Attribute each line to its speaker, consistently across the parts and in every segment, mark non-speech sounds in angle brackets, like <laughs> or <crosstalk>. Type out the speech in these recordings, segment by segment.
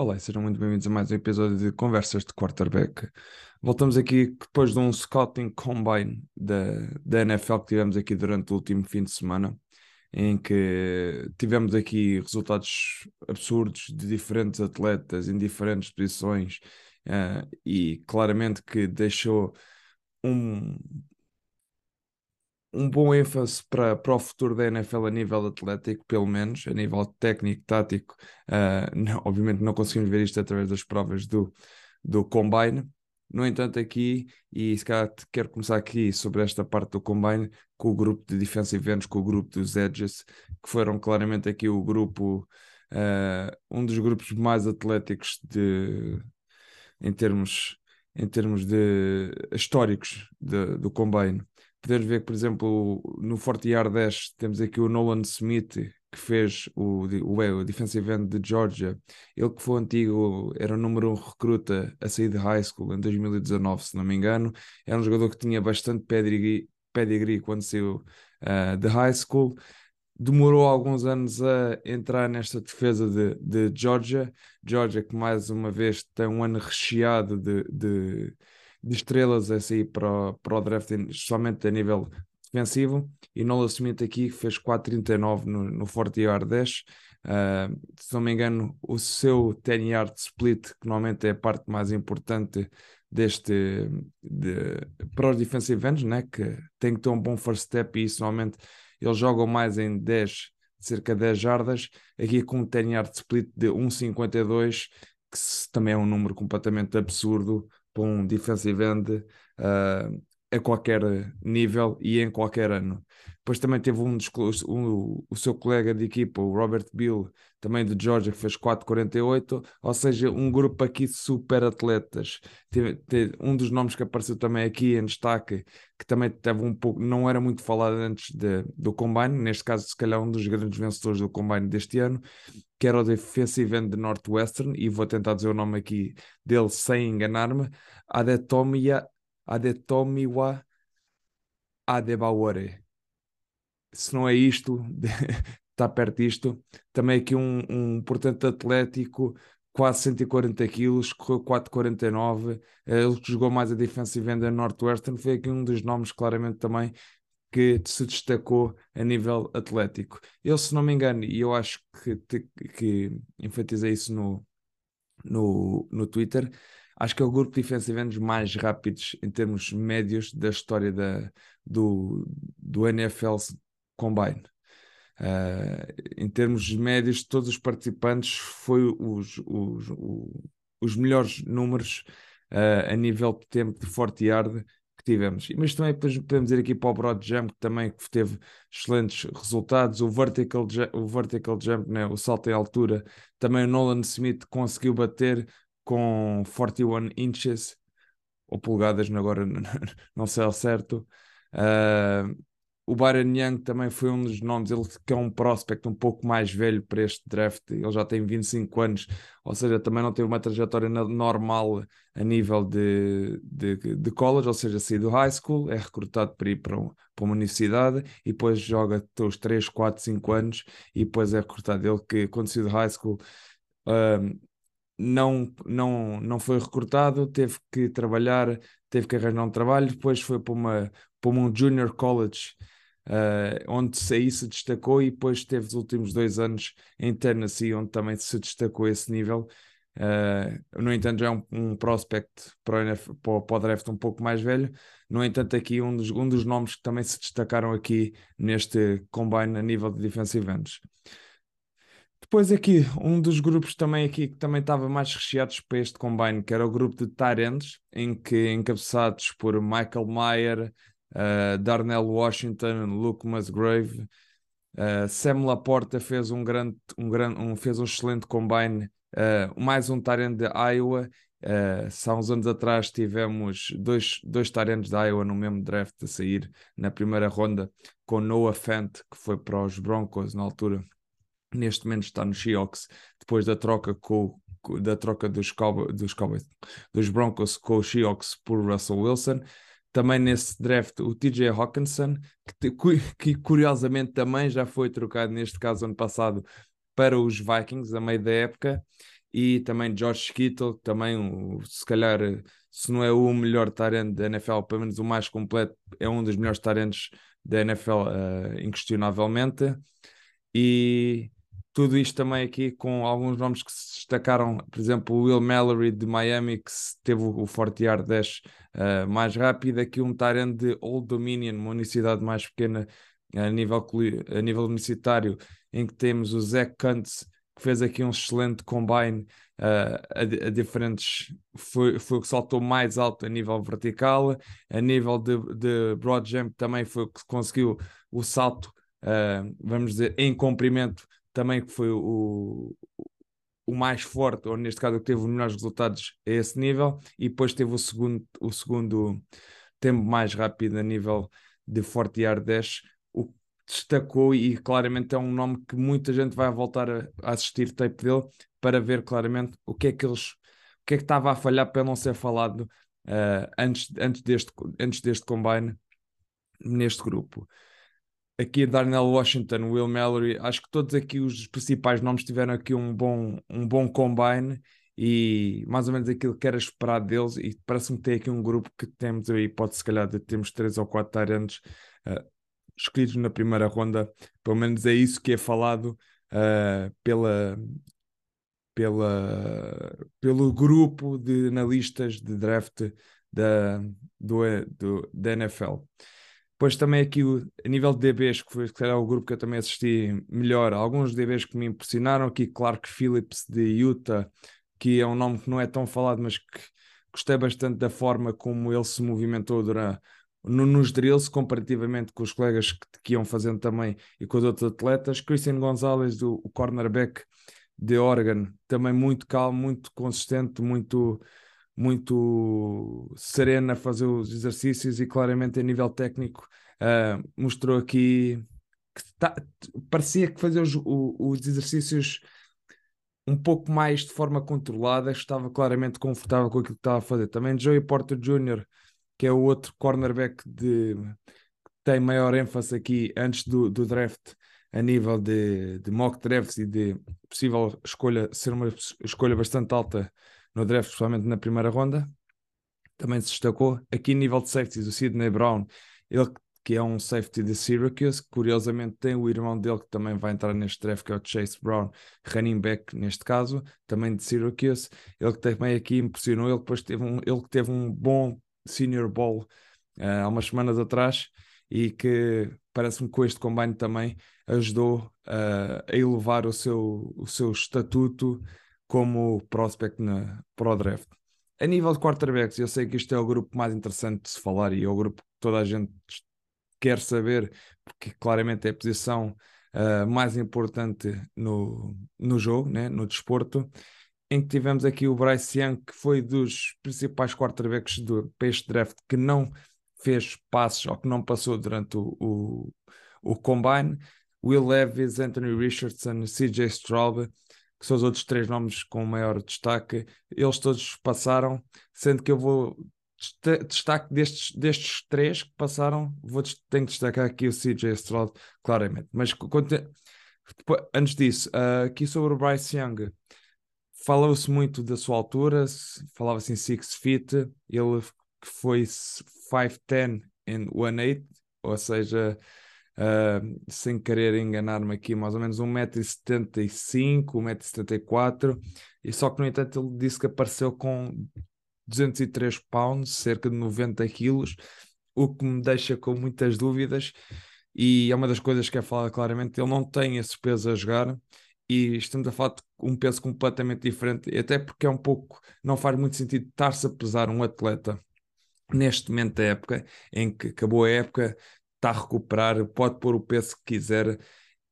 Speaker 1: Olá sejam muito bem-vindos a mais um episódio de Conversas de Quarterback. Voltamos aqui depois de um scouting combine da, da NFL que tivemos aqui durante o último fim de semana, em que tivemos aqui resultados absurdos de diferentes atletas em diferentes posições uh, e claramente que deixou um, um bom ênfase para, para o futuro da NFL a nível atlético, pelo menos, a nível técnico, tático. Uh, <laughs> não, obviamente não conseguimos ver isto através das provas do, do Combine. No entanto, aqui, e se calhar quero começar aqui sobre esta parte do Combine, com o grupo de defensive ends, com o grupo dos Edges, que foram claramente aqui o grupo, uh, um dos grupos mais atléticos de, em termos em termos de históricos de, do Combine poder ver por exemplo, no Forte Yard 10 temos aqui o Nolan Smith, que fez o, o, o defensive end de Georgia. Ele que foi antigo, era o número um recruta a sair de high school em 2019, se não me engano. Era um jogador que tinha bastante pedigree, pedigree quando saiu uh, de high school. Demorou alguns anos a entrar nesta defesa de, de Georgia. Georgia que mais uma vez tem um ano recheado de, de de estrelas a sair para para o draft, somente a nível defensivo. E Nola Smith aqui fez 4,39 no, no 40 yard 10. Uh, se não me engano, o seu 10 yard split, que normalmente é a parte mais importante deste de, para os defensive ends, né? que tem que ter um bom first step e isso normalmente eles jogam mais em 10, cerca de 10 jardas, aqui com um 10 yard split de 1,52, que também é um número completamente absurdo para um defensive end uh, a qualquer nível e em qualquer ano. Depois também teve um, um, o seu colega de equipa, o Robert Bill, também de Georgia, que fez 4,48, ou seja, um grupo aqui de super atletas. Teve, teve, um dos nomes que apareceu também aqui em destaque, que também teve um pouco, não era muito falado antes de, do Combine, neste caso, se calhar, um dos grandes vencedores do Combine deste ano, que era o defensive end de Northwestern, e vou tentar dizer o nome aqui dele sem enganar-me, Adetomiya Adetomiwa Adebawore. Se não é isto, está <laughs> perto disto. Também aqui um, um portanto atlético, quase 140 quilos, correu 4,49. Ele que jogou mais a defensive end da Northwestern foi aqui um dos nomes claramente também que se destacou a nível atlético. Ele, se não me engano, e eu acho que, que enfatizei isso no, no, no Twitter, acho que é o grupo de defensive ends mais rápidos em termos médios da história da, do, do NFL Combine. Uh, em termos médios, todos os participantes foi os, os, os, os melhores números uh, a nível de tempo de forte yard que tivemos. Mas também podemos ir aqui para o Broad Jump, que também teve excelentes resultados. O Vertical, o vertical Jump, né? o salto em altura, também o Nolan Smith conseguiu bater com 41 inches ou polegadas, agora <laughs> não sei ao certo. Uh, o Byron Young também foi um dos nomes, ele que é um prospect um pouco mais velho para este draft, ele já tem 25 anos, ou seja, também não teve uma trajetória normal a nível de, de, de college, ou seja, sair do high school, é recrutado para ir para, um, para uma universidade e depois joga os 3, 4, 5 anos e depois é recrutado. Ele que quando saiu do high school uh, não, não, não foi recrutado, teve que trabalhar, teve que arranjar um trabalho, depois foi para, uma, para um junior college, uh, onde aí se destacou, e depois teve os últimos dois anos em Tennessee, onde também se destacou esse nível. Uh, no entanto, já é um, um prospect para o, para, para o draft um pouco mais velho. No entanto, aqui um dos, um dos nomes que também se destacaram aqui neste combine a nível de defensive ends. Depois aqui, um dos grupos também aqui que também estava mais recheados para este combine, que era o grupo de Tyrants, em que encabeçados por Michael Mayer, uh, Darnell Washington, Luke Musgrave, uh, Sam Laporta fez um grande, um grande, um, fez um excelente combine, uh, mais um Tyrant de Iowa. Uh, há uns anos atrás tivemos dois, dois Tyrants de Iowa no mesmo draft a sair na primeira ronda, com Noah Fant, que foi para os Broncos na altura neste momento está no Seahawks depois da troca com da troca dos, Cowboys, dos, Cowboys, dos Broncos com os Seahawks por Russell Wilson. Também nesse draft o TJ Hawkinson, que, <laughs> que, curiosamente também já foi trocado, neste caso ano passado, para os Vikings, a meio da época. e também George Kittle, também se calhar, se não é o melhor talento da NFL, pelo menos o mais completo, é um dos melhores talentos da NFL, uh, inquestionavelmente. E tudo isto também aqui com alguns nomes que se destacaram, por exemplo, o Will Mallory de Miami, que teve o 40 yard dash uh, mais rápido, aqui um Tyrant de Old Dominion, uma universidade mais pequena a nível, a nível universitário, em que temos o Zach Kuntz, que fez aqui um excelente combine uh, a, a, diferentes, foi, foi o que saltou mais alto a nível vertical, a nível de, de broad jump também foi o que conseguiu o salto, uh, vamos dizer, em comprimento também que foi o, o mais forte, ou neste caso que teve os melhores resultados a esse nível, e depois teve o segundo, o segundo tempo mais rápido a nível de Forte Yard Dash, o que destacou e claramente é um nome que muita gente vai voltar a, a assistir tape dele para ver claramente o que é que eles o que é que estava a falhar para não ser falado uh, antes, antes, deste, antes deste combine neste grupo aqui Darnell Washington, Will Mallory, acho que todos aqui os principais nomes tiveram aqui um bom, um bom combine e mais ou menos aquilo que era esperado deles e parece-me tem aqui um grupo que temos aí, pode se calhar de termos três ou quatro tarantes uh, escolhidos na primeira ronda, pelo menos é isso que é falado uh, pela, pela, pelo grupo de analistas de draft da, do, do, da NFL. Depois também aqui a nível de DBs, que foi que era o grupo que eu também assisti melhor, alguns DBs que me impressionaram, aqui Clark Phillips de Utah, que é um nome que não é tão falado, mas que gostei bastante da forma como ele se movimentou durante, no, nos drills, comparativamente com os colegas que, que, iam fazendo também e com os outros atletas. Christian Gonzalez, o cornerback de Oregon, também muito calmo, muito consistente, muito muito serena a fazer os exercícios e claramente a nível técnico uh, mostrou aqui que tá, parecia que fazia os, os exercícios um pouco mais de forma controlada, estava claramente confortável com aquilo que estava a fazer. Também Joey Porter Jr., que é o outro cornerback de, que tem maior ênfase aqui antes do, do draft, a nível de, de mock drafts e de possível escolha, ser uma escolha bastante alta no draft, principalmente na primeira ronda. Também se destacou. Aqui, nível de safeties, o Sidney Brown, ele que é um safety de Syracuse, curiosamente tem o irmão dele que também vai entrar neste draft, que é o Chase Brown, running back neste caso, também de Syracuse. Ele que também aqui impressionou, ele depois teve um, ele que teve um bom senior ball uh, há umas semanas atrás e que parece-me que com este combine também ajudou uh, a elevar o seu, o seu estatuto como prospect na, para o draft. A nível de quarterbacks, eu sei que isto é o grupo mais interessante de se falar e é o grupo que toda a gente quer saber, porque claramente é a posição uh, mais importante no, no jogo, né, no desporto, em que tivemos aqui o Bryce Young, que foi dos principais quarterbacks do, para este draft, que não fez passes ou que não passou durante o, o, o combine. Will Levis, Anthony Richardson, CJ Stroud, que são os outros três nomes com maior destaque, eles todos passaram, sendo que eu vou destaque destes, destes três que passaram, vou tenho que destacar aqui o CJ Stroud, claramente. Mas depois, antes disso, uh, aqui sobre o Bryce Young, falou-se muito da sua altura, falava-se em 6 feet, ele foi 5'10 em 1'8, ou seja, Uh, sem querer enganar-me aqui, mais ou menos 1,75m, 1,74m, e só que no entanto ele disse que apareceu com 203 pounds, cerca de 90 quilos, o que me deixa com muitas dúvidas, e é uma das coisas que é falada claramente, ele não tem esse peso a jogar, e estamos a falar de um peso completamente diferente, até porque é um pouco, não faz muito sentido estar-se a pesar um atleta neste momento da época, em que acabou a época, está a recuperar, pode pôr o peso que quiser,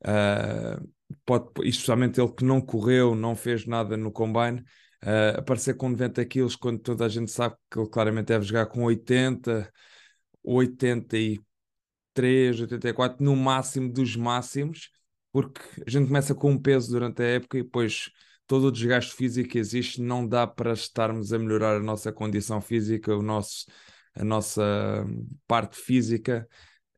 Speaker 1: uh, pode, especialmente ele que não correu, não fez nada no combine, uh, aparecer com 90 quilos quando toda a gente sabe que ele claramente deve jogar com 80, 83, 84, no máximo dos máximos, porque a gente começa com um peso durante a época e depois todo o desgaste físico que existe não dá para estarmos a melhorar a nossa condição física, o nosso, a nossa parte física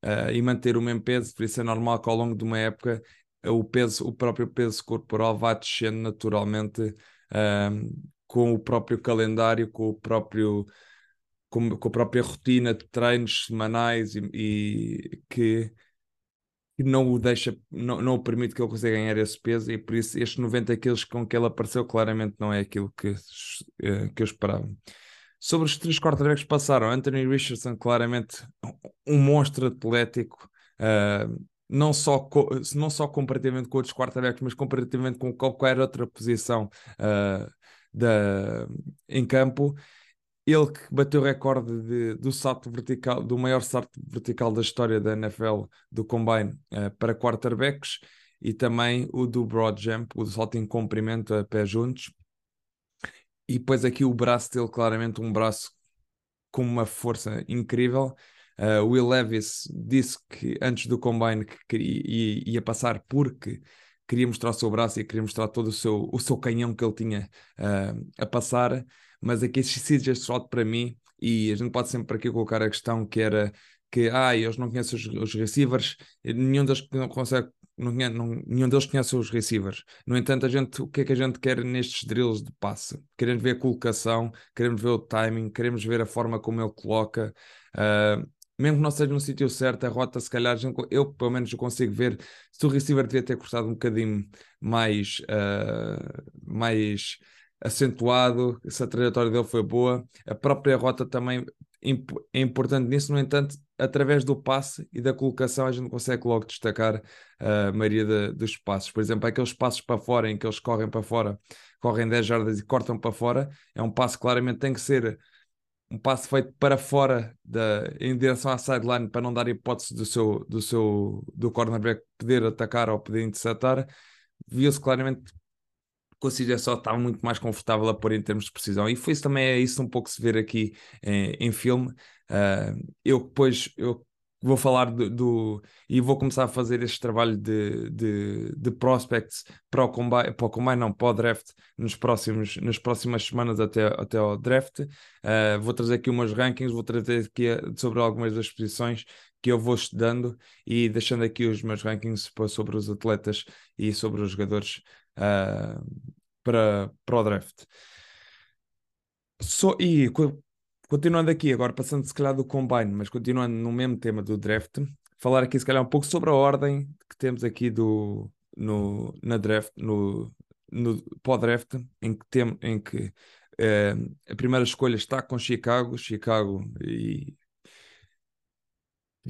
Speaker 1: uh, e manter o mesmo peso, por isso é normal que ao longo de uma época o peso, o próprio peso corporal vá descendo naturalmente um, com o próprio calendário, com o próprio com, com a própria rotina de treinos semanais e, e que, que, não o deixa, não, não o permite que ele consiga ganhar esse peso e por isso estes 90 quilos com que ele apareceu claramente não é aquilo que, eh, que eu esperava. Sobre os três quarterbacks que passaram, Anthony Richardson claramente um monstro atlético, uh, não só, não só comparativamente com outros quarterbacks, mas comparativamente com qualquer outra posição uh, da, em campo. Ele que bateu o recorde de, do salto vertical, do maior salto vertical da história da NFL do Combine uh, para quarterbacks e também o do broad jump, o salto em comprimento a pé juntos. E depois aqui o braço dele, claramente um braço com uma força incrível. Uh, Will Levis disse que antes do Combine que queria, ia passar porque queria mostrar o seu braço e queria mostrar todo o seu, o seu canhão que ele tinha uh, a passar. Mas aqui esse CJ Stroud para mim, e a gente pode sempre aqui colocar a questão que era que ah, eles não conhecem os, os receivers, nenhum deles consegue não, não, nenhum deles conhece os receivers. No entanto, a gente, o que é que a gente quer nestes drills de passe? Queremos ver a colocação, queremos ver o timing, queremos ver a forma como ele coloca. Uh, mesmo que não seja no sítio certo, a rota, se calhar, eu pelo menos consigo ver se o receiver devia ter cortado um bocadinho mais, uh, mais acentuado, se a trajetória dele foi boa. A própria rota também é importante nisso, no entanto, através do passe e da colocação, a gente consegue logo destacar a maioria de, dos passos. Por exemplo, aqueles passos para fora em que eles correm para fora, correm 10 jardas e cortam para fora, é um passo claramente tem que ser um passo feito para fora da, em direção à sideline para não dar hipótese do seu do seu do cornerback poder atacar ou poder interceptar viu-se claramente que o CJ só estava muito mais confortável a pôr em termos de precisão. E foi isso também é isso um pouco se ver aqui em, em filme. Uh, eu depois eu vou falar do, do, e vou começar a fazer este trabalho de, de, de prospects para o combine, para o combine, não, para o draft nos próximos, nas próximas semanas até, até ao draft. Uh, vou trazer aqui umas rankings, vou trazer aqui sobre algumas das posições que eu vou estudando e deixando aqui os meus rankings sobre os atletas e sobre os jogadores uh, para, para o draft. So, e continuando aqui, agora passando se calhar do combine, mas continuando no mesmo tema do draft, falar aqui se calhar um pouco sobre a ordem que temos aqui do, no, na draft, no, no pós-draft, em que, tem, em que uh, a primeira escolha está com Chicago, Chicago e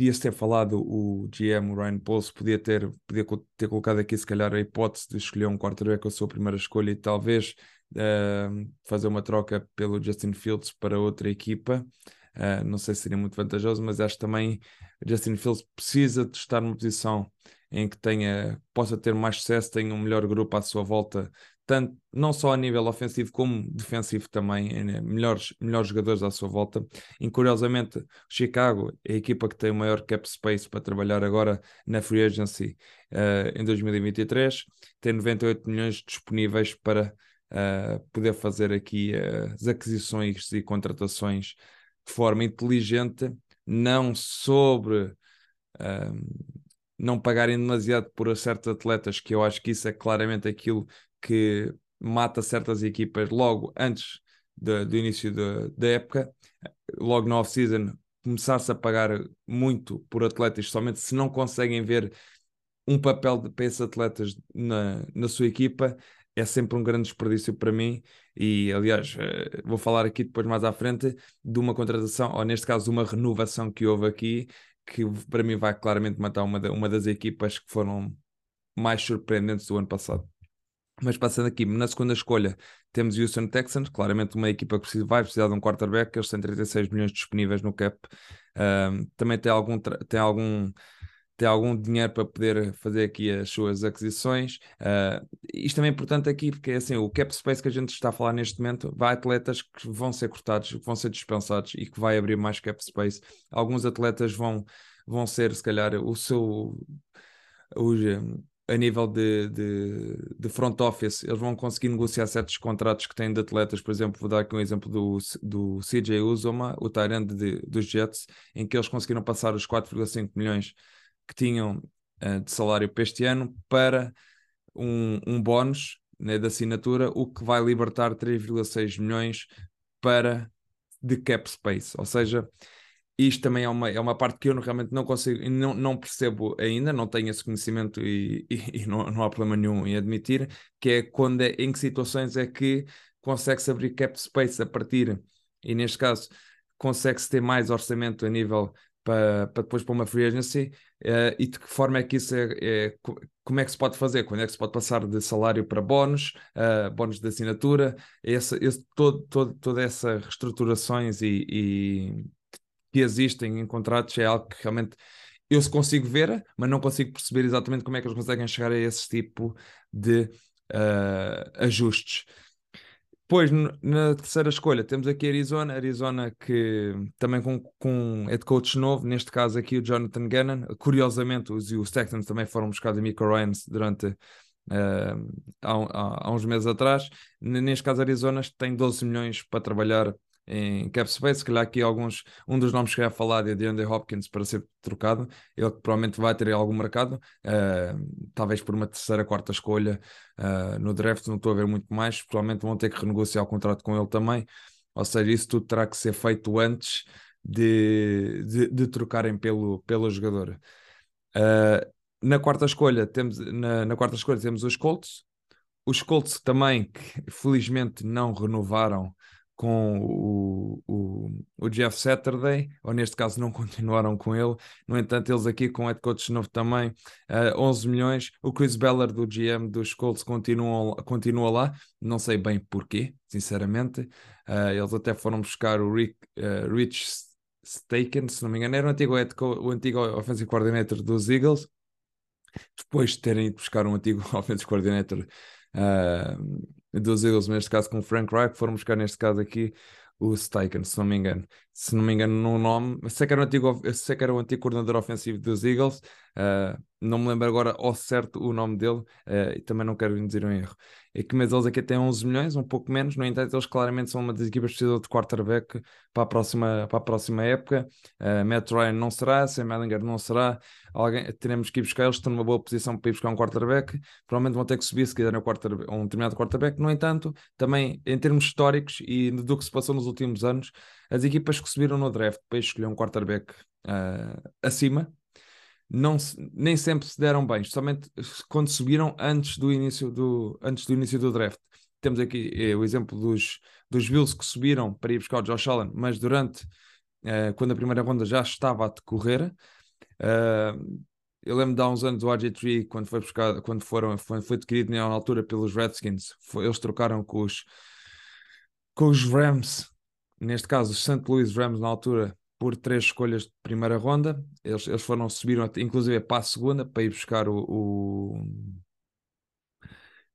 Speaker 1: podia-se ter falado o GM, o Ryan Pauls, podia ter, podia ter colocado aqui se calhar a hipótese de escolher um quarterback com a sua primeira escolha e talvez uh, fazer uma troca pelo Justin Fields para outra equipa. Uh, não sei se seria muito vantajoso, mas acho também Justin Fields precisa de estar numa posição em que tenha, possa ter mais sucesso, tenha um melhor grupo à sua volta tanto, não só a nível ofensivo como defensivo também, né? melhores, melhores jogadores à sua volta. E curiosamente, Chicago é a equipa que tem o maior cap space para trabalhar agora na free agency uh, em 2023, tem 98 milhões disponíveis para uh, poder fazer aqui uh, as aquisições e contratações de forma inteligente, não sobre não pagarem demasiado por certos atletas, que eu acho que isso é claramente aquilo que mata certas equipas logo antes de, do início da época, logo na off-season, começar-se a pagar muito por atletas, somente se não conseguem ver um papel de, para esses atletas na, na sua equipa, é sempre um grande desperdício para mim. E aliás, eh, vou falar aqui depois mais à frente de uma contratação, ou neste caso, uma renovação que houve aqui, que para mim vai claramente matar uma, uma das equipas que foram mais surpreendentes do ano passado. Mas passando aqui, na segunda escolha, temos Houston Texans, claramente uma equipa que precisa, vai precisar de um quarterback, eles têm 36 milhões disponíveis no cap. Um, também tem algum, tem, algum, tem algum dinheiro para poder fazer aqui as suas aquisições. Uh, isto também é importante aqui, porque assim, o cap space que a gente está a falar neste momento, vai atletas que vão ser cortados, que vão ser dispensados e que vai abrir mais cap space. Alguns atletas vão, vão ser, se calhar, o seu. A nível de, de, de, front office, eles vão conseguir negociar certos contratos que têm de atletas, por exemplo, vou dar aqui um exemplo do, do CJ Uzoma, o Tyrande dos Jets, em que eles conseguiram passar os 4,5 milhões que tinham uh, de salário para este ano para um, um bónus né, da assinatura, o que vai libertar 3,6 milhões para de cap space, ou seja, isto também é uma, é uma parte que eu realmente não consigo, não, não percebo ainda, não tenho esse conhecimento e, e, <laughs> e não, não, há problema nenhum em admitir, que é quando é, em que situações é que consegue-se abrir cap space a partir, e neste caso consegue-se ter mais orçamento a nível para, para depois para uma free agency uh, e de que forma é que isso é, é, como é que se pode fazer, quando é que se pode passar de salário para bónus, uh, bónus de assinatura, esse, esse, todo, todo, toda essa reestruturações e, e, que existem em contratos é algo que realmente eu se consigo ver, mas não consigo perceber exatamente como é que eles conseguem chegar a esse tipo de uh, ajustes. Depois, na terceira escolha, temos aqui Arizona. Arizona que também com, com head coach novo, neste caso aqui o Jonathan Gannon. Curiosamente, os, os Texans também foram buscar a Miko Ryans durante uh, há, há, uns meses atrás. Neste caso, Arizona tem 12 milhões para trabalhar em cap space, se calhar aqui alguns, um dos nomes que eu ia falar é de Andy Hopkins para ser trocado, ele provavelmente vai ter algum mercado, uh, talvez por uma terceira, quarta escolha uh, no draft, não estou a ver muito mais, provavelmente vão ter que renegociar o contrato com ele também, ou seja, isso tudo terá que ser feito antes de, de, de trocarem pelo, pelo jogador. Uh, na quarta escolha temos na, na quarta escolha temos os Colts, os Colts também que felizmente não renovaram com o, o, o, Jeff Saturday, ou neste caso não <laughs> continuaram com ele. No entanto, eles aqui com o head coach novo também, uh, eh, 11 milhões. O Chris Beller do GM dos Colts continua, continua lá, não sei bem porquê, sinceramente. Uh, eles até foram buscar o Rick, uh, Rich Staken, se não me engano, era o antigo, o antigo offensive coordinator dos Eagles. Depois de terem ido buscar um antigo <laughs> offensive coordinator uh, dos Eagles, neste caso com o Frank Reich, foram buscar neste caso aqui o Steichen, se não me engano. Se não me engano no nome, sei que era o antigo, sei que era o antigo coordenador ofensivo dos Eagles, uh, não me lembro agora ao certo o nome dele uh, e também não quero dizer um erro. É que aqui têm 11 milhões, um pouco menos, no entanto eles claramente são uma das equipas que precisam de quarterback para a próxima, para a próxima época. Uh, Matt Ryan não será, Sam Ellinger não será, alguém, teremos que ir buscar, eles estão numa boa posição para ir buscar um quarterback, provavelmente vão ter que subir se quiserem um determinado quarterback, no entanto, também em termos históricos e do que se passou nos últimos anos, as equipas que subiram no draft para escolher um quarterback uh, acima não se, nem sempre se deram bem, especialmente quando subiram antes do início do, antes do, início do draft. Temos aqui é, o exemplo dos, dos Bills que subiram para ir buscar o Josh Allen, mas durante, uh, quando a primeira ronda já estava a decorrer, uh, eu lembro de há uns anos o RG3, quando foi buscar, quando foram, foi, foi adquirido na altura pelos Redskins, foi, eles trocaram com os, com os Rams, neste caso os St. Louis Rams na altura, por três escolhas de primeira ronda. Eles, eles foram, subiram inclusive para a segunda para ir buscar o, o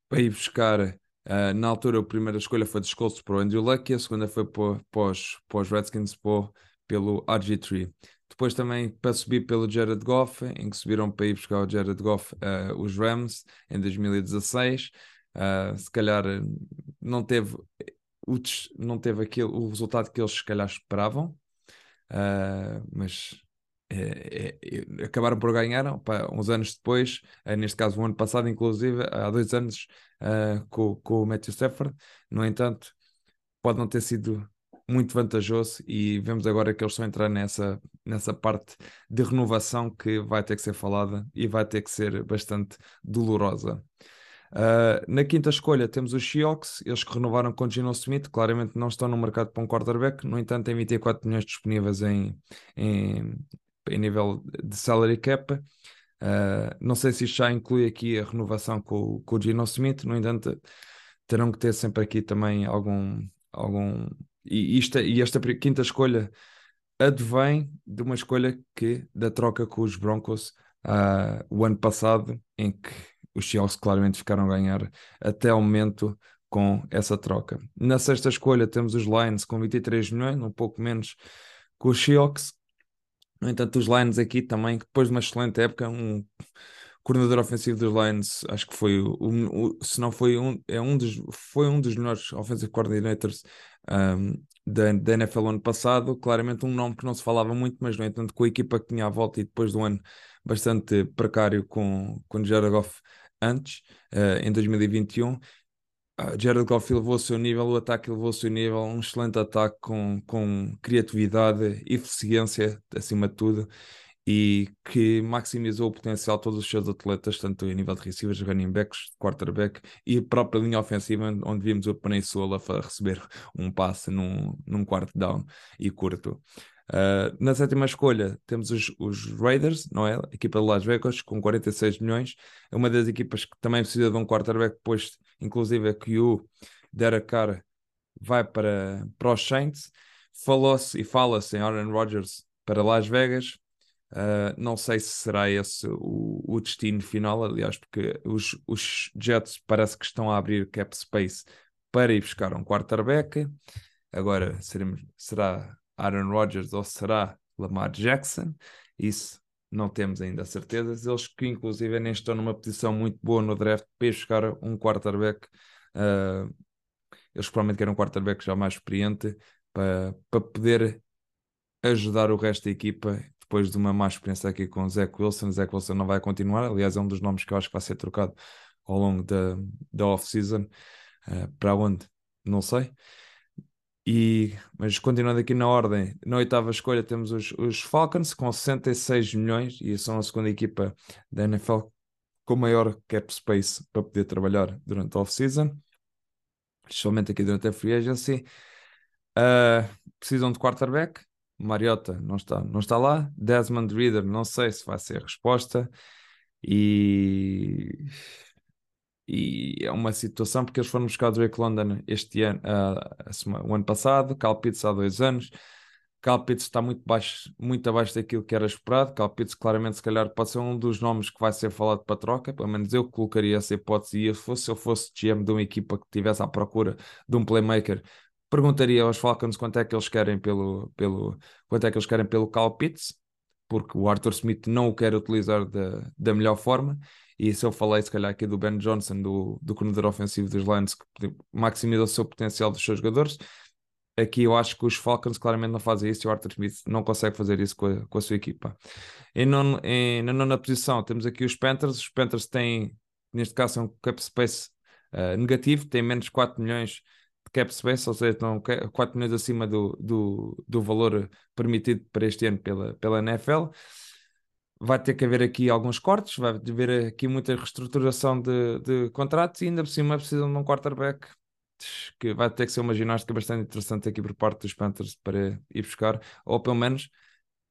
Speaker 1: para ir buscar uh, na altura a primeira escolha foi dos Colts para o Andrew Luck e a segunda foi para, para, os, para os Redskins para, pelo RG3. Depois também para subir pelo Jared Goff, em que subiram para ir buscar o Jared Goff uh, os Rams em 2016. Uh, ah, se calhar não teve o, não teve aquele, o resultado que eles se calhar esperavam, uh, mas é, é, acabaram por ganhar pá, uns anos depois, uh, neste caso o ano passado, inclusive, há dois anos, uh, com, com o Matthew Stafford. No entanto, pode não ter sido muito vantajoso e vemos agora que eles estão a entrar nessa, nessa parte de renovação que vai ter que ser falada e vai ter que ser bastante dolorosa. Uh, na quinta escolha temos os Seahawks, eles que renovaram com Gino Smith, claramente não estão no mercado para um quarterback, no entanto têm 24 milhões disponíveis em, em, em nível de salary cap. Uh, não sei se isto já inclui aqui a renovação com, com o Gino Smith, no entanto terão que ter sempre aqui também algum... algum e, isto, e esta quinta escolha advém de uma escolha que da troca com os Broncos uh, o ano passado, em que os Seahawks claramente ficaram a ganhar até o momento com essa troca. Na sexta escolha temos os Lions com 23 milhões, um pouco menos que os Seahawks. No entanto, os Lions aqui também, depois de uma excelente época, um coordenador ofensivo dos Lions, acho que foi o, o, se não foi um, é um dos, foi um dos melhores offensive coordinators um, da, da NFL ano passado, claramente um nome que não se falava muito, mas no entanto com a equipa que tinha à volta e depois de um ano bastante precário com, com Jared Goff antes, uh, em 2021, Uh, Jared Goff elevou o seu nível, o ataque elevou o seu nível, um excelente ataque com, com criatividade, eficiência acima de tudo e que maximizou o potencial de todos os seus atletas, tanto a nível de receivers, running backs, quarterback e a própria linha ofensiva, onde vimos o Peninsula a receber um passe num, num quarto down e curto. Uh, na sétima escolha temos os, os, Raiders, não é? A equipa de Las Vegas com 46 milhões. É uma das equipas que também precisa de um quarterback, pois inclusive é que o Derek Carr vai para, para os Saints. Falou-se e fala-se em Aaron Rodgers para Las Vegas. Uh, não sei se será esse o, o, destino final, aliás, porque os, os Jets parece que estão a abrir cap space para ir buscar um quarterback. Agora, seremos, será Aaron Rodgers ou será Lamar Jackson? Isso não temos ainda certezas. Eles que, inclusive, nem estão numa posição muito boa no draft para buscar um quarterback. Uh, eles provavelmente querem um quarterback já mais experiente para, para poder ajudar o resto da equipa depois de uma má experiência aqui com o Zach Wilson. Zach Wilson não vai continuar, aliás, é um dos nomes que eu acho que vai ser trocado ao longo da, da off-season. Uh, para onde? Não sei. E, mas continuando aqui na ordem, na oitava escolha temos os, os Falcons com 66 milhões e são a segunda equipa da NFL com maior cap space para poder trabalhar durante a off-season, especialmente aqui durante a free agency. Uh, precisam de quarterback, Mariota não está, não está lá. Desmond Reader, não sei se vai ser a resposta. E, e é uma situação porque eles foram buscar o Drake London este ano, uh, o ano passado, Cal Pitts há dois anos. Cal Pitts está muito, baixo, muito abaixo daquilo que era esperado. Cal Pitts, claramente, se calhar, pode ser um dos nomes que vai ser falado para troca. Pelo menos eu colocaria essa hipótese. E se fosse, se eu fosse GM de uma equipa que estivesse à procura de um playmaker Perguntaria aos Falcons quanto é que eles querem pelo, pelo, quanto é que eles querem pelo Cal Pitts, porque o Arthur Smith não o quer utilizar da, da melhor forma. E se eu falei, se calhar, aqui do Ben Johnson, do, do coordenador ofensivo dos Lions, que maximiza o seu potencial dos seus jogadores, aqui eu acho que os Falcons claramente não fazem isso e o Arthur Smith não consegue fazer isso com a, com a sua equipa. Em non, em, na nona posição temos aqui os Panthers. Os Panthers têm, neste caso, um cap space uh, negativo, têm menos 4 milhões cap space, ou seja, estão 4 milhões acima do, do, do valor permitido para este ano pela, pela NFL. Vai ter que haver aqui alguns cortes, vai haver aqui muita reestruturação de, de contratos e ainda por cima precisam de um quarterback que vai ter que ser uma ginástica bastante interessante aqui por parte dos Panthers para ir buscar, ou pelo menos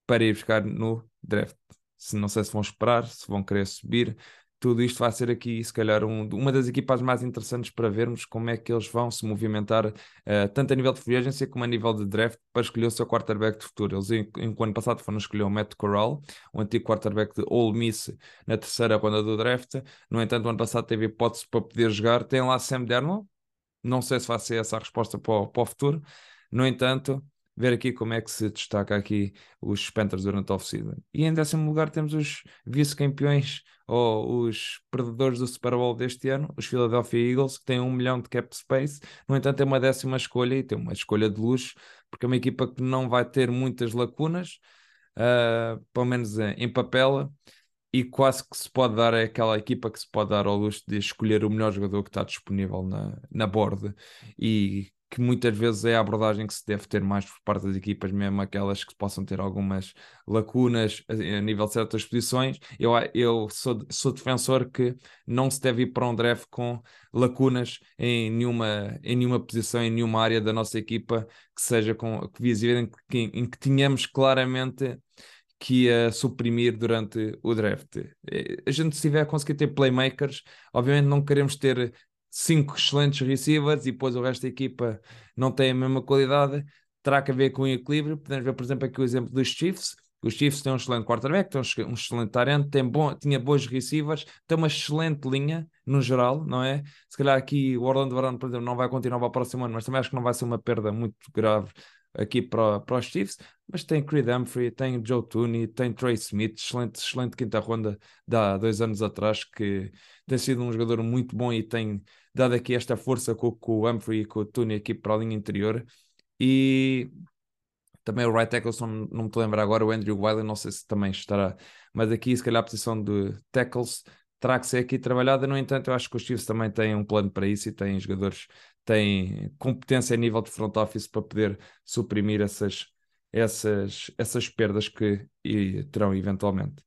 Speaker 1: para ir buscar no draft. Se não sei se vão esperar, se vão querer subir, tudo isto vai ser aqui, se calhar, um, uma das equipas mais interessantes para vermos como é que eles vão se movimentar, uh, tanto a nível de free agency como a nível de draft, para escolher o seu quarterback de futuro. Eles, em, em, ano passado, foram escolher o Matt Corral, o antigo quarterback de Ole Miss, na terceira ronda do draft. No entanto, ano passado teve hipótese para poder jogar. Tem lá Sam Darnold, não sei se vai ser essa a resposta para o, para o futuro. No entanto, ver aqui como é que se destaca aqui os Panthers durante a off-season. E em décimo lugar temos os vice-campeões ou os perdedores do Super Bowl deste ano, os Philadelphia Eagles, que têm um milhão de cap space. No entanto, é uma décima escolha e tem uma escolha de luxo, porque é uma equipa que não vai ter muitas lacunas, uh, pelo menos em papel, e quase que se pode dar, é aquela equipa que se pode dar ao luxo de escolher o melhor jogador que está disponível na, na board e que muitas vezes é a abordagem que se deve ter mais por parte das equipas, mesmo aquelas que possam ter algumas lacunas a, nível de certas posições. Eu, eu sou, sou defensor que não se deve ir para um draft com lacunas em nenhuma, em nenhuma posição, em nenhuma área da nossa equipa que seja com, que visível, em que, em que tenhamos claramente que ia suprimir durante o draft. Eh, a gente, se tiver a conseguir ter playmakers, obviamente não queremos ter cinco excelentes receivers e depois o resto da equipa não tem a mesma qualidade, terá que haver com equilíbrio. Podemos ver, por exemplo, aqui o exemplo dos Chiefs. Os Chiefs têm um excelente quarterback, têm um excelente talento, tem bom, tinha boas receivers, tem uma excelente linha no geral, não é? Se calhar aqui o Orlando Brown, por exemplo, não vai continuar para o próximo ano, mas também acho que não vai ser uma perda muito grave aqui para, para os Chiefs, mas tem Creed Humphrey, tem Joe Tooney, tem Trey Smith, excelente, excelente quinta ronda de há dois anos atrás, que tem sido um jogador muito bom e tem dado aqui esta força com, com o Humphrey e com o Tooney aqui para a linha interior. E também o right tackle, não, não me lembrar agora, o Andrew Wiley, não sei se também estará, mas aqui se calhar a posição de tackles terá que ser aqui trabalhada. No entanto, eu acho que os Chiefs também têm um plano para isso e têm jogadores, têm competência a nível de front office para poder suprimir essas, essas, essas perdas que terão eventualmente.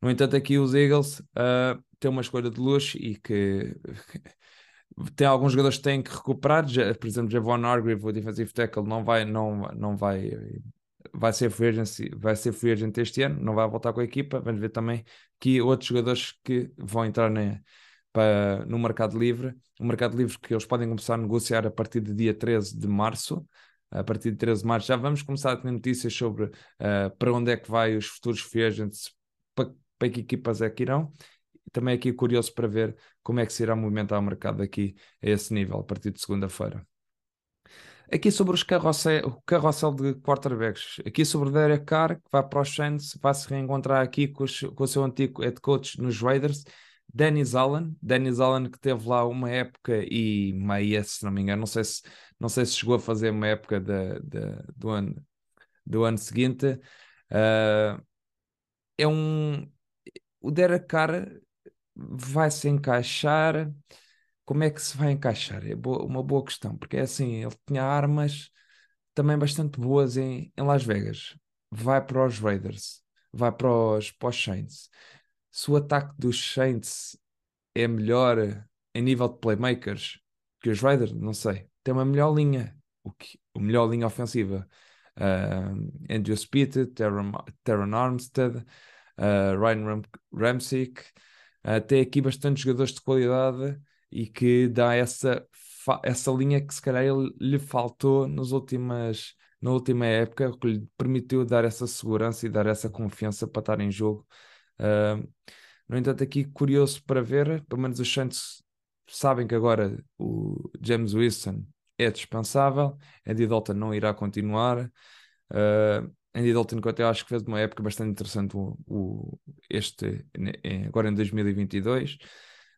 Speaker 1: No entanto, aqui os Eagles uh, têm uma escolha de luxo e que <laughs> tem alguns jogadores que têm que recuperar, já, por exemplo, Javon Hargrave, o defensive tackle, não vai, não, não vai, vai ser free agent, vai ser free agent este ano, não vai voltar com a equipa. Vamos ver também que outros jogadores que vão entrar na, para, no mercado livre, o mercado livre que eles podem começar a negociar a partir do dia 13 de março. A partir de 13 de março já vamos começar a ter notícias sobre uh, para onde é que vai os futuros free agents, para, para que equipas é que irão também aqui curioso para ver como é que se irá movimentar o mercado aqui a esse nível, a partir de segunda-feira. Aqui sobre os carrossel, o carrossel de quarterbacks, aqui sobre Derek Carr, que vai para os Saints, vai se reencontrar aqui com, os, com o seu antigo head coach nos Raiders, Dennis Allen, Dennis Allen que teve lá uma época e meia, se não me engano, não sei se, não sei se chegou a fazer uma época de, de, do, ano, do ano seguinte. Uh, é um. O Derek Carr vai se encaixar. Como é que se vai encaixar? É boa, uma boa questão, porque é assim, ele tinha armas também bastante boas em, em Las Vegas. Vai para os Raiders, vai para os, para os Saints. Se o ataque dos Saints é melhor em nível de playmakers que os Raiders, não sei. Tem uma melhor linha, o que, a melhor linha ofensiva. Uh, Andrew Speed, Terran, Armstead, uh, Ryan Ram Ramsick, Uh, tem aqui bastantes jogadores de qualidade e que dá essa, essa linha que se calhar lhe faltou nas últimas, na última época, que lhe permitiu dar essa segurança e dar essa confiança para estar em jogo. Uh, no entanto, aqui curioso para ver, pelo menos os Santos sabem que agora o James Wilson é dispensável, Andy Dalton não irá continuar. Uh, Andy Dalton, que até acho que fez uma época bastante interessante o, o este, agora em 2022. Uh,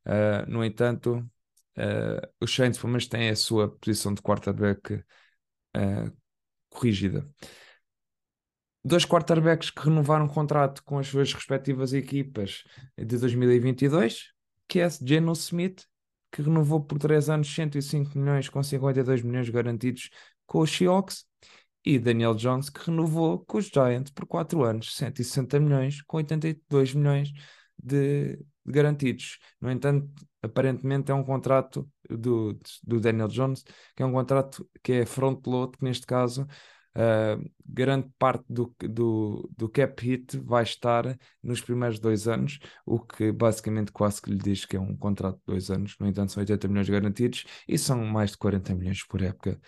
Speaker 1: ah, no entanto, uh, os Saints pelo menos têm a sua posição de quarterback uh, corrigida. Dois quarterbacks que renovaram o contrato com as suas respectivas equipas de 2022, que é Geno Smith, que renovou por 3 anos 105 milhões com 52 milhões garantidos com os Seahawks, e Daniel Jones, que renovou com os Giants por 4 anos, 160 milhões, com 82 milhões de, de garantidos. No entanto, aparentemente é um contrato do, do Daniel Jones, que é um contrato que é front-load, que neste caso uh, grande parte do, do, do cap hit vai estar nos primeiros dois anos, o que basicamente quase que lhe diz que é um contrato de dois anos. No entanto, são 80 milhões garantidos e são mais de 40 milhões por época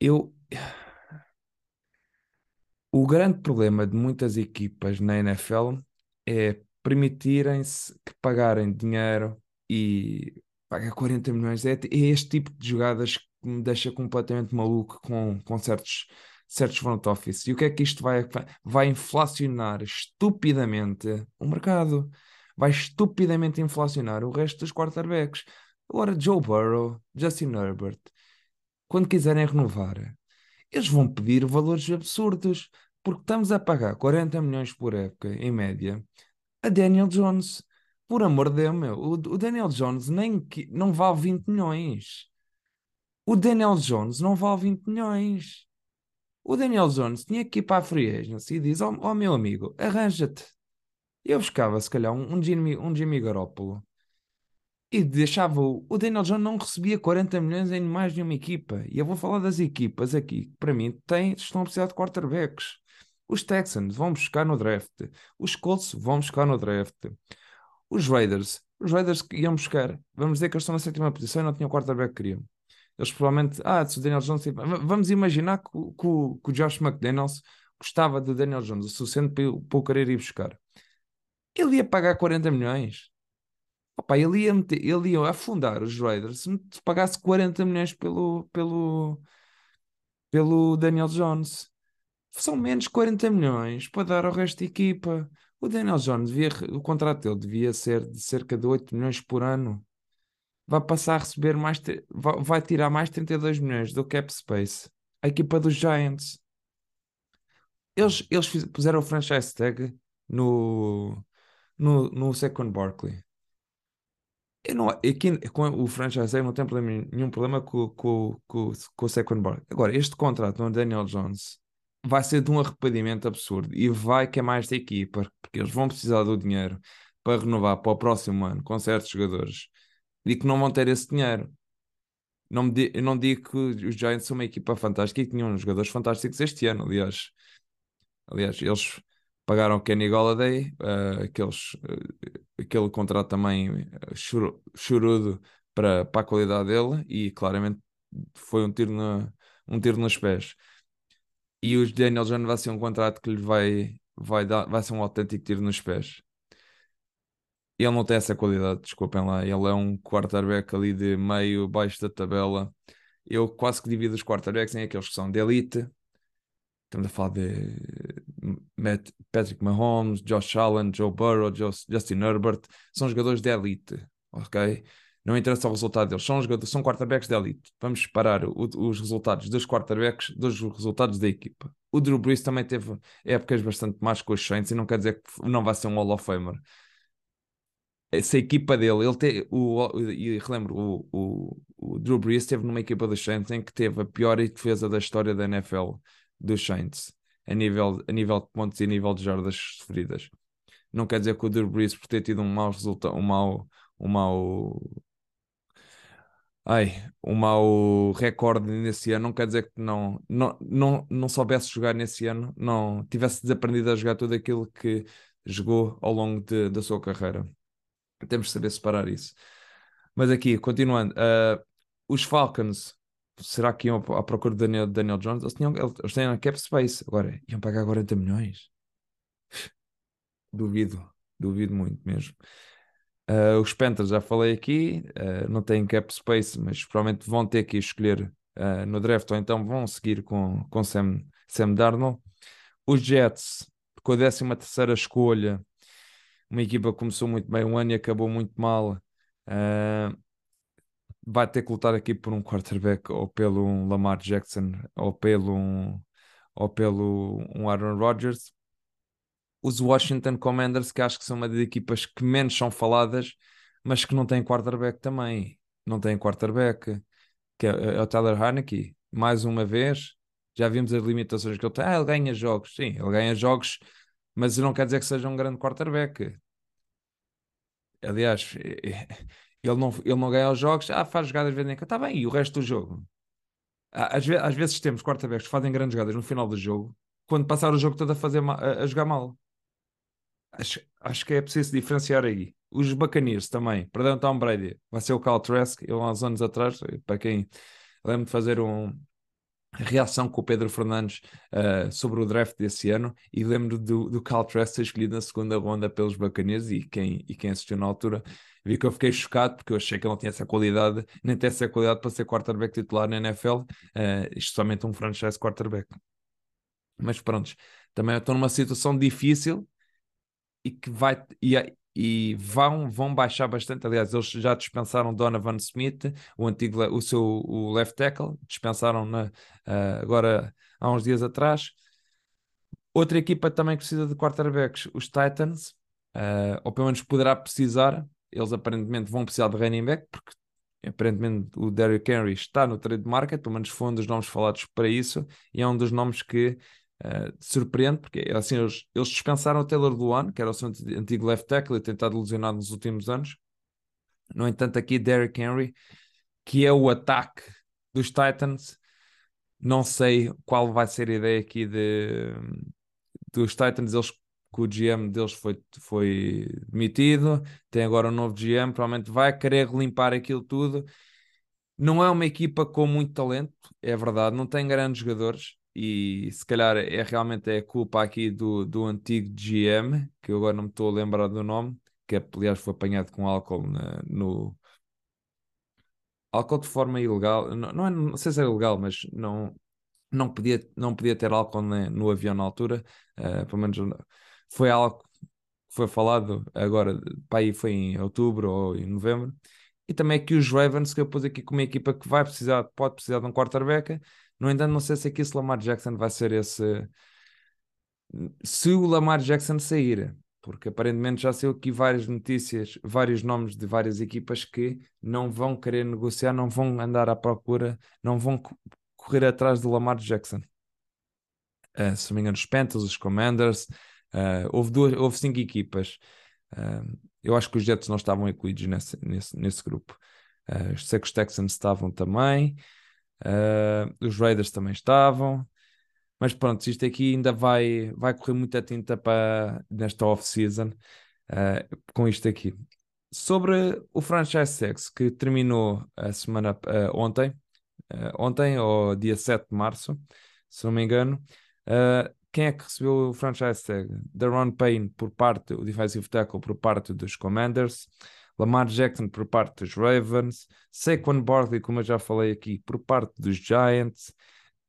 Speaker 1: eu. O grande problema de muitas equipas na NFL é permitirem-se que pagarem dinheiro e pagar 40 milhões. É, é este tipo de jogadas me deixa completamente maluco com, com certos, certos front office. E o que é que isto vai, vai inflacionar estupidamente o mercado? Vai estupidamente inflacionar o resto dos quarterbacks. Agora, Joe Burrow, Justin Herbert, quando quiserem renovar, eles vão pedir valores absurdos, porque estamos a pagar 40 milhões por época, em média, a Daniel Jones. Por amor de Deus, meu, o, Daniel Jones nem, não vale 20 milhões. O Daniel Jones não vale 20 milhões. O Daniel Jones tinha que ir para a Free Agency e diz: Ó oh, oh, meu amigo, arranja-te. Eu buscava, se calhar, um, Jimmy, um Jimmy Garoppolo e deixava o, o Daniel Jones não recebia 40 milhões em mais de uma equipa. E eu vou falar das equipas aqui, que para mim têm, estão a precisar de quarterbacks. Os Texans vão buscar no draft. Os Colts vão buscar no draft. Os Raiders, os Raiders que iam buscar, vamos dizer que eles estão na sétima posição e não tinham quarterback que queriam. Eles provavelmente, ah, se o Daniel Jones. Vamos imaginar que, que, que o Josh McDaniels gostava do Daniel Jones o suficiente para, para o querer ir buscar. Ele ia pagar 40 milhões. Opa, ele ia, meter, ele ia afundar os Raiders se pagasse 40 milhões pelo, pelo, pelo Daniel Jones. São menos 40 milhões para dar ao resto da equipa. O Daniel Jones, devia, o contrato dele devia ser de cerca de 8 milhões por ano. Vai passar a receber mais, vai, tirar mais 32 milhões do cap space. A equipa dos Giants. Eles, eles puseram o franchise tag no, no, no Saquon Barkley. Eu não, aqui, com o franchise eu não tenho problema, nenhum problema com, com, com, com o Saquon Barkley. Agora, este contrato no Daniel Jones vai ser de um arrependimento absurdo e vai que é mais da equipa, porque eles vão precisar do dinheiro para renovar para o próximo ano com certos jogadores e que não vão ter esse dinheiro. Não me eu não digo que os Giants são uma equipa fantástica e que tinham jogadores fantásticos este ano, aliás. Aliás, eles pagaram o Kenny Golladay, uh, aqueles, uh, aquele contrato também uh, chorudo para, para a qualidade dele e claramente foi um tiro, na, um tiro nos pés. E os Daniel Jones vai ser um contrato que lhe vai, vai, dar, vai ser um autêntico tiro nos pés. Ele não tem essa qualidade, desculpem lá. Ele é um quarterback ali de meio, baixo da tabela. Eu quase que divido os quarterbacks em aqueles que são de elite, Estamos a falar de Matt, Patrick Mahomes, Josh Allen, Joe Burrow, Justin Herbert. São jogadores de elite, ok? Não interessa o resultado deles. São, jogadores, são quarterbacks de elite. Vamos separar o, os resultados dos quarterbacks dos resultados da equipa. O Drew Brees também teve épocas bastante mais com os e não quer dizer que não vai ser um Hall of Famer. Essa equipa dele, ele tem, o, e relembro, o, o, o Drew Brees esteve numa equipa dos Saints em que teve a pior defesa da história da NFL dos Saints a nível, a nível de pontos e a nível de jardas sofridas. Não quer dizer que o Drew Brees por ter tido um mau resultado, um mau, um mau ai, um mau recorde nesse ano, não quer dizer que não, não, não, não soubesse jogar nesse ano, não tivesse desaprendido a jogar tudo aquilo que jogou ao longo de, da sua carreira. Temos de saber separar isso. Mas aqui, continuando, uh, os Falcons será que iam à procura de Daniel, Daniel Jones? Eles, tinham, eles têm cap space. Agora, iam pagar 40 milhões? <laughs> Duvido, duvido muito mesmo. Uh, os Panthers, já falei aqui, uh, não têm cap space, mas provavelmente vão ter que escolher uh, no draft ou então vão seguir com, com Sam, Sam Darnold. Os Jets, com a 13 terceira escolha, uma equipa que começou muito bem um ano e acabou muito mal. Uh, vai ter que lutar aqui por um quarterback ou pelo um Lamar Jackson ou pelo um, ou pelo um Aaron Rodgers. Os Washington Commanders, que acho que são uma das equipas que menos são faladas, mas que não têm quarterback também. Não têm quarterback, que é, é o Tyler Heineke. Mais uma vez, já vimos as limitações que ele tem. Ah, ele ganha jogos. Sim, ele ganha jogos, mas não quer dizer que seja um grande quarterback. Aliás, ele não, ele não ganha os jogos, ah, faz jogadas de vez em quando, está bem, e o resto do jogo? Às, ve às vezes temos quarterbacks que fazem grandes jogadas no final do jogo, quando passar o jogo todo a, fazer a, a jogar mal. Acho, acho que é preciso diferenciar aí. Os Buccaneers também, perderam Tom Brady, vai ser o Cal Trask, ele há uns anos atrás, para quem lembra de fazer um, reação com o Pedro Fernandes uh, sobre o draft desse ano e lembro do, do Cal Trask ser escolhido na segunda ronda pelos Buccaneers e quem, e quem assistiu na altura vi que eu fiquei chocado porque eu achei que ele não tinha essa qualidade, nem tem essa qualidade para ser quarterback titular na NFL, uh, especialmente um franchise quarterback. Mas pronto, também estou numa situação difícil e que vai e, e vão, vão baixar bastante. Aliás, eles já dispensaram Donovan Smith, o antigo, o seu o left tackle, dispensaram na, uh, agora há uns dias atrás. Outra equipa também precisa de quarterbacks, os Titans, uh, ou pelo menos poderá precisar. Eles aparentemente vão precisar de running back, porque aparentemente o Derrick Henry está no trade market, pelo menos foi um dos nomes falados para isso, e é um dos nomes que Uh, surpreende, porque assim eles, eles dispensaram o Taylor Luan, que era o seu antigo left tackle e tentado lesionado nos últimos anos. No entanto, aqui Derrick Henry, que é o ataque dos Titans, não sei qual vai ser a ideia aqui de, dos Titans. Eles que o GM deles foi, foi demitido, tem agora um novo GM, provavelmente vai querer limpar aquilo tudo. Não é uma equipa com muito talento, é verdade, não tem grandes jogadores, e se calhar é realmente é culpa aqui do, do antigo GM, que eu agora não me estou a lembrar do nome, que aliás foi apanhado com álcool na, no álcool de forma ilegal, não, não, é, não sei se é ilegal, mas não, não, podia, não podia ter álcool no avião na altura, uh, pelo menos foi algo que foi falado agora, para aí foi em outubro ou em novembro, e também aqui os Ravens, que eu pus aqui como uma equipa que vai precisar, pode precisar de um quarterback, no entanto, não sei se aqui se Lamar Jackson vai ser esse. Se o Lamar Jackson sair, porque aparentemente já saiu aqui várias notícias, vários nomes de várias equipas que não vão querer negociar, não vão andar à procura, não vão correr atrás do Lamar Jackson. Uh, se não me engano, os Panthers, os Commanders, uh, houve, duas, houve cinco equipas. Uh, eu acho que os Jets não estavam incluídos nesse, nesse, nesse grupo. Uh, sei que os Texans estavam também, os Raiders também estavam. Mas pronto, isto aqui ainda vai, vai correr muita tinta para nesta off-season uh, com isto aqui. Sobre o franchise tax que terminou a semana uh, ontem, uh, ontem ou dia 7 de março, se não me engano, quem é que recebeu o franchise tag? Daron Payne por parte, o defensive tackle por parte dos Commanders, Lamar Jackson por parte dos Ravens, Saquon Barkley, como eu já falei aqui, por parte dos Giants,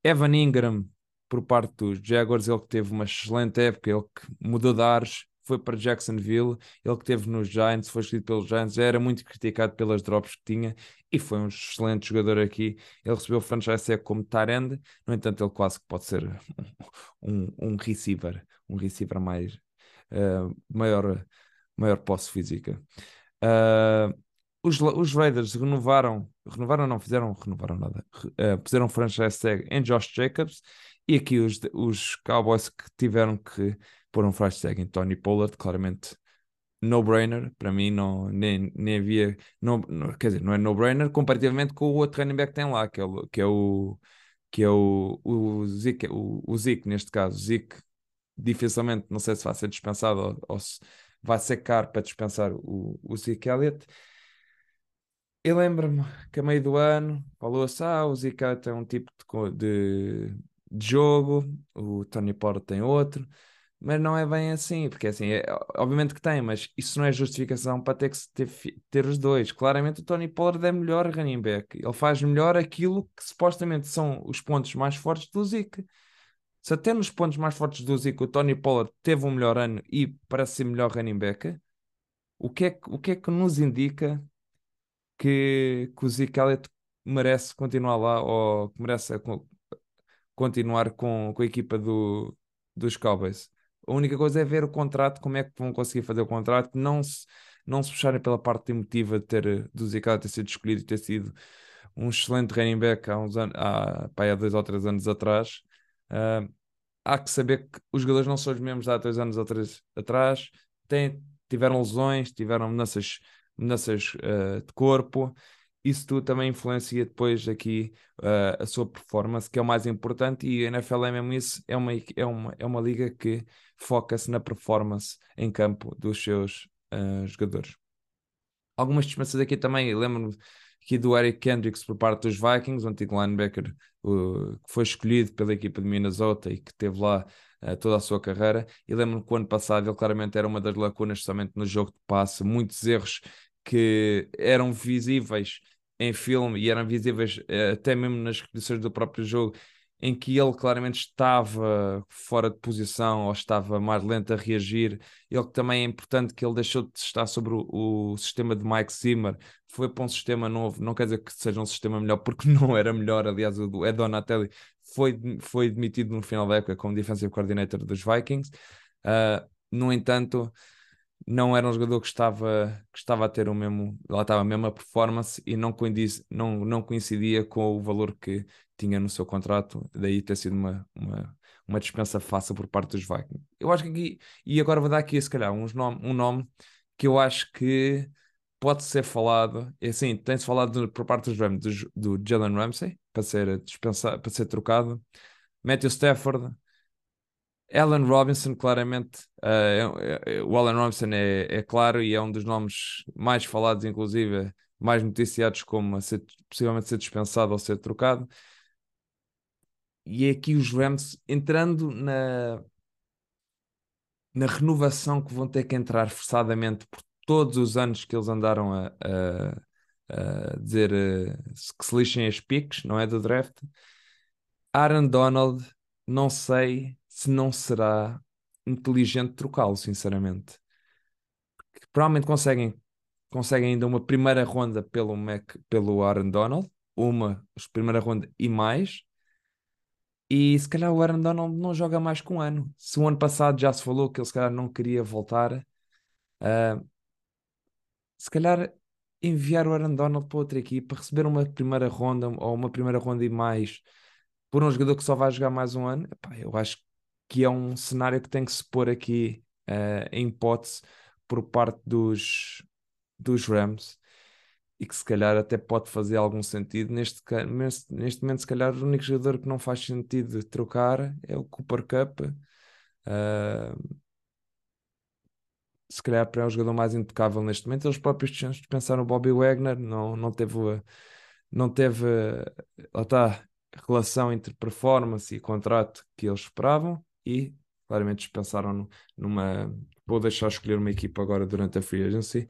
Speaker 1: Evan Ingram por parte dos Jaguars, ele que teve uma excelente época, ele que mudou de ares, foi para Jacksonville, ele que teve nos Giants, foi escolhido pelos Giants, já era muito criticado pelas drops que tinha e foi um excelente jogador aqui. Ele recebeu o franchise como Tyrande, no entanto, ele quase que pode ser <laughs> um, um receiver, um receiver mais uh, maior, maior posse física. Uh, os, os Raiders renovaram, renovaram não, fizeram, renovaram nada, uh, puseram franchise tag em Josh Jacobs e aqui os, os Cowboys que tiveram que pôr um franchise tag em Tony Pollard, claramente no-brainer, para mim não, nem, nem havia, não, quer dizer, não é no-brainer comparativamente com o outro running back que tem lá, que é o, que é o, que é o, o, Zeke, o, o Zeke neste caso, Zeke dificilmente, não sei se vai ser dispensado ou, ou se vai ser caro para dispensar o, o Zeke Elliott, eu lembro-me que a meio do ano falou-se: ah, o Zika tem um tipo de, de, de jogo, o Tony Pollard tem outro, mas não é bem assim, porque assim, é, obviamente que tem, mas isso não é justificação para ter que ter, ter os dois. Claramente o Tony Pollard é melhor running back, ele faz melhor aquilo que supostamente são os pontos mais fortes do Zika. Se até nos pontos mais fortes do Zika o Tony Pollard teve um melhor ano e parece ser melhor running back, o que é, o que, é que nos indica que, que o Zeke Elliott merece continuar lá ou que merece continuar com, com a equipa do, dos Cowboys. A única coisa é ver o contrato, como é que vão conseguir fazer o contrato, não se, não se puxarem pela parte emotiva de ter, do Zeke Elliott ter sido escolhido e ter sido um excelente running back há, uns há, há dois ou três anos atrás. Uh, há que saber que os jogadores não são os mesmos há dois anos ou três atrás, têm, tiveram lesões, tiveram mudanças mudanças uh, de corpo, isso tudo também influencia depois aqui uh, a sua performance, que é o mais importante, e a NFL é mesmo isso, é uma, é uma, é uma liga que foca-se na performance em campo dos seus jogadores. Algumas dispensas aqui também, lembro-me aqui do Eric Kendricks por parte dos Vikings, o antigo linebacker uh, que foi escolhido pela equipa de Minnesota e que teve lá uh, toda a sua carreira. E lembro-me que o ano passado ele claramente era uma das lacunas, somente no jogo de passe, muitos erros que eram visíveis em filme e eram visíveis uh, até mesmo nas condições do próprio jogo, em que ele claramente estava fora de posição ou estava mais lento a reagir. Ele também é importante que ele deixou de estar sobre o, o sistema de Mike Zimmer, foi para um sistema novo, não quer dizer que seja um sistema melhor, porque <laughs> não era melhor, aliás, o Ed Donatelli foi, foi demitido no final da época como defensive coordinator dos Vikings. Uh, no entanto, não era um jogador que estava, que estava a ter o mesmo, lá estava a mesma performance e não coincidia, não, não coincidia com o valor que tinha no seu contrato, daí ter sido uma, uma, uma dispensa fácil por parte dos Vikings. Eu acho que aqui, e agora vou dar aqui se calhar uns nome, um nome que eu acho que pode ser falado, é assim, tem-se falado por parte dos Rams, do, do Jalen Ramsey, para ser dispensado, para ser trocado, Matthew Stafford, Allen Robinson, claramente, uh, é, é, o Allen Robinson é, é, claro e é um dos nomes mais falados, inclusive, mais noticiados como a ser, possivelmente ser dispensado ou ser trocado. E é aqui os Rams entrando na, na renovação que vão ter que entrar forçadamente por todos os anos que eles andaram a, a, a dizer uh, que se lixem as piques, não é? Do draft. Aaron Donald, não sei se não será inteligente trocá-lo, sinceramente. Que provavelmente conseguem, conseguem ainda uma primeira ronda pelo, Mac, pelo Aaron Donald, uma primeira ronda e mais. E se calhar o Aaron Donald não joga mais que um ano. Se o ano passado já se falou que ele se calhar não queria voltar, uh, se calhar enviar o Aaron Donald para outra equipa, receber uma primeira ronda ou uma primeira ronda e mais por um jogador que só vai jogar mais um ano, epá, eu acho que é um cenário que tem que se pôr aqui uh, em hipótese por parte dos, dos Rams e que se calhar até pode fazer algum sentido. Neste, neste, momento, se calhar, o único jogador que não faz sentido trocar é o Cooper Cup. Uh, se calhar para é o jogador mais intocável neste momento. Eles próprios dispensaram o Bobby Wagner, não, não teve, não teve lá está, relação entre performance e contrato que eles esperavam e claramente dispensaram numa. Vou deixar escolher uma equipa agora durante a free agency.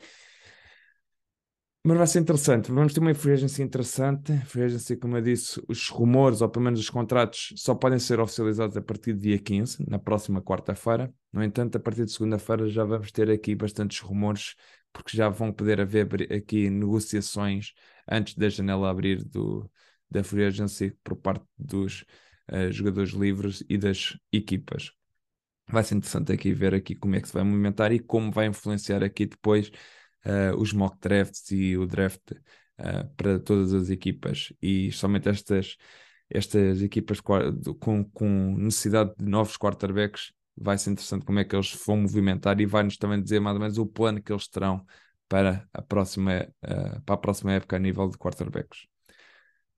Speaker 1: Mas vai ser interessante. Vamos ter uma free agency interessante. Free agency, como eu disse, os rumores, ou pelo menos os contratos, só podem ser oficializados a partir do dia 15, na próxima quarta-feira. No entanto, a partir de segunda-feira já vamos ter aqui bastantes rumores, porque já vão poder haver aqui negociações antes da janela abrir do, da free agency por parte dos uh, jogadores livres e das equipas. Vai ser interessante aqui ver aqui como é que se vai movimentar e como vai influenciar aqui depois uh, os mock drafts e o draft uh, para todas as equipas e somente estas, estas equipas com, com necessidade de novos quarterbacks vai ser interessante como é que eles vão movimentar e vai-nos também dizer mais ou menos o plano que eles terão para a próxima, uh, para a próxima época a nível de quarterbacks.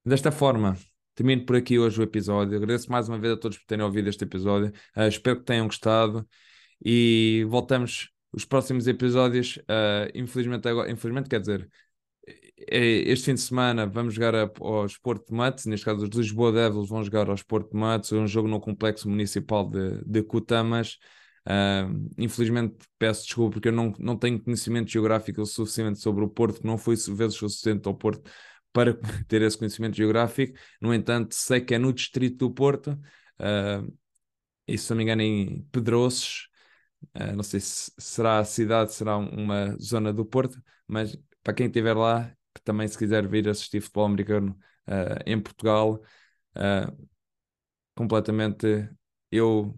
Speaker 1: Desta forma, termino por aqui hoje o episódio. Agradeço mais uma vez a todos por terem ouvido este episódio. Uh, espero que tenham gostado e voltamos os próximos episódios, uh, infelizmente, agora, infelizmente, quer dizer, este fim de semana vamos jogar ao Sport de Matos, neste caso os Lisboa Devils vão jogar ao Sport de Matos, é um jogo no Complexo Municipal de, de Cutamas. Uh, infelizmente peço desculpa porque eu não, não tenho conhecimento geográfico suficiente sobre o Porto, não fui vezes suficiente ao Porto para <laughs> ter esse conhecimento geográfico. No entanto, sei que é no distrito do Porto, uh, e se não me engano em Pedroços, Uh, não sei se será a cidade, será uma zona do Porto, mas para quem estiver lá, que também se quiser vir assistir futebol americano uh, em Portugal, uh, completamente eu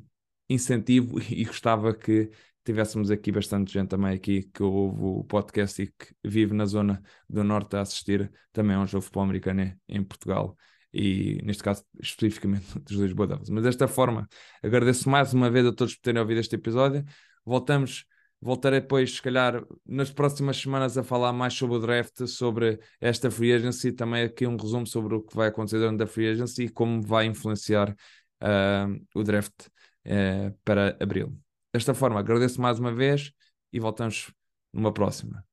Speaker 1: incentivo <laughs> e gostava que tivéssemos aqui bastante gente também aqui que ouve o podcast e que vive na zona do Norte a assistir também a um jogo futebol americano em Portugal e neste caso especificamente <laughs> dos Lisboa Devils. Mas desta forma, agradeço mais uma vez a todos por terem ouvido este episódio. Voltamos, voltarei depois, se calhar, nas próximas semanas a falar mais sobre o draft, sobre esta free agency, também aqui um resumo sobre o que vai acontecer durante a free agency e como vai influenciar uh, o draft uh, para abril. Desta forma, agradeço mais uma vez e voltamos numa próxima.